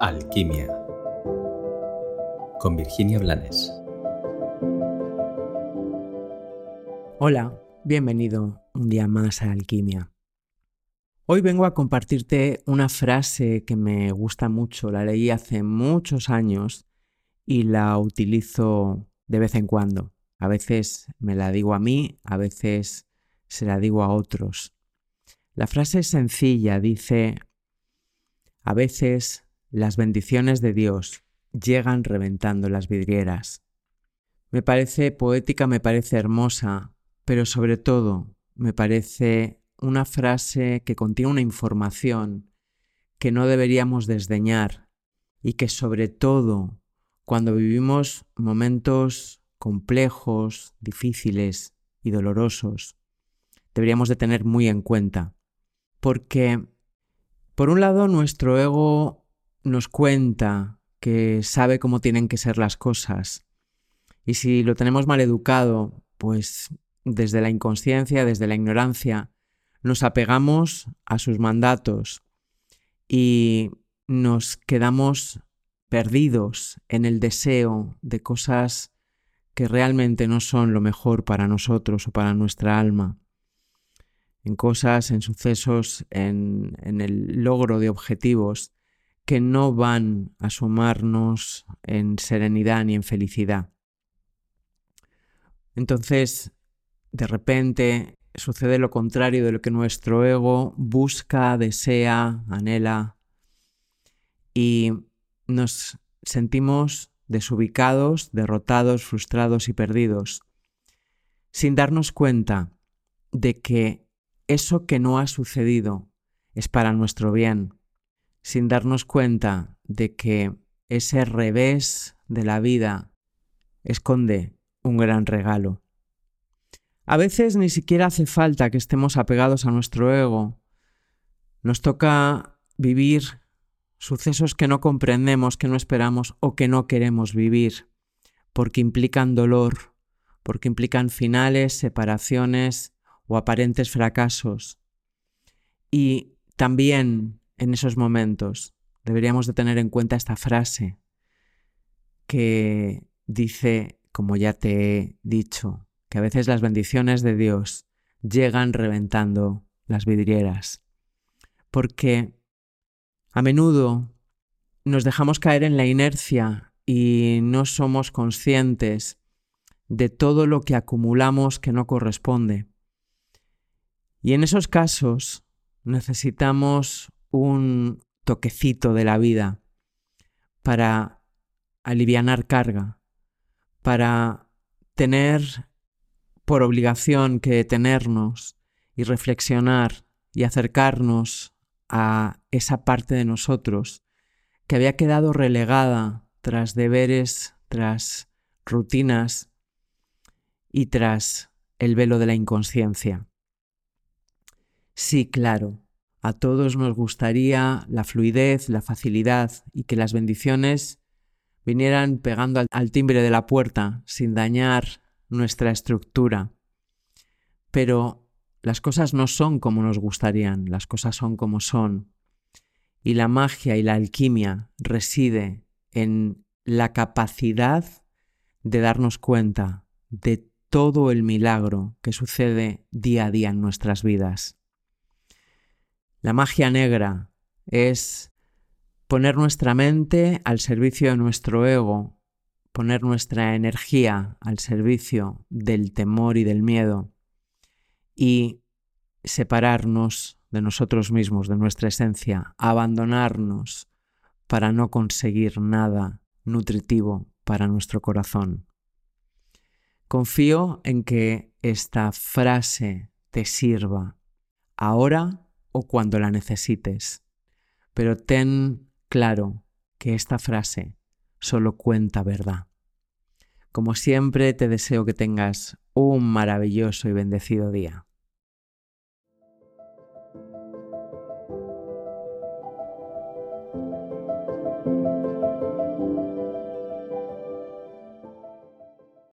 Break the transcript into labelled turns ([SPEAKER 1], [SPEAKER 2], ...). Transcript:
[SPEAKER 1] Alquimia con Virginia Blanes.
[SPEAKER 2] Hola, bienvenido un día más a Alquimia. Hoy vengo a compartirte una frase que me gusta mucho, la leí hace muchos años y la utilizo de vez en cuando. A veces me la digo a mí, a veces se la digo a otros. La frase es sencilla, dice, a veces las bendiciones de Dios llegan reventando las vidrieras. Me parece poética, me parece hermosa, pero sobre todo me parece una frase que contiene una información que no deberíamos desdeñar y que sobre todo cuando vivimos momentos complejos, difíciles y dolorosos, deberíamos de tener muy en cuenta. Porque, por un lado, nuestro ego nos cuenta que sabe cómo tienen que ser las cosas. Y si lo tenemos mal educado, pues desde la inconsciencia, desde la ignorancia, nos apegamos a sus mandatos y nos quedamos perdidos en el deseo de cosas que realmente no son lo mejor para nosotros o para nuestra alma, en cosas, en sucesos, en, en el logro de objetivos que no van a sumarnos en serenidad ni en felicidad. Entonces, de repente, sucede lo contrario de lo que nuestro ego busca, desea, anhela y nos sentimos desubicados, derrotados, frustrados y perdidos, sin darnos cuenta de que eso que no ha sucedido es para nuestro bien, sin darnos cuenta de que ese revés de la vida esconde un gran regalo. A veces ni siquiera hace falta que estemos apegados a nuestro ego. Nos toca vivir sucesos que no comprendemos, que no esperamos o que no queremos vivir, porque implican dolor, porque implican finales, separaciones o aparentes fracasos. Y también en esos momentos deberíamos de tener en cuenta esta frase que dice, como ya te he dicho, que a veces las bendiciones de Dios llegan reventando las vidrieras. Porque a menudo nos dejamos caer en la inercia y no somos conscientes de todo lo que acumulamos que no corresponde. Y en esos casos necesitamos un toquecito de la vida para alivianar carga, para tener por obligación que detenernos y reflexionar y acercarnos a esa parte de nosotros que había quedado relegada tras deberes, tras rutinas y tras el velo de la inconsciencia. Sí, claro, a todos nos gustaría la fluidez, la facilidad y que las bendiciones vinieran pegando al, timbre de la puerta sin dañar nuestra estructura. Pero las cosas no son como nos gustarían, las cosas son como son. Y la magia y la alquimia reside en la capacidad de darnos cuenta de todo el milagro que sucede día a día en nuestras vidas. La magia negra es poner nuestra mente al servicio de nuestro ego, poner nuestra energía al servicio del temor y del miedo y separarnos de nosotros mismos, de nuestra esencia, abandonarnos para no conseguir nada nutritivo para nuestro corazón. Confío en que esta frase te sirva ahora cuando la necesites. Pero ten claro que esta frase solo cuenta verdad. Como siempre, te deseo que tengas un maravilloso y bendecido día.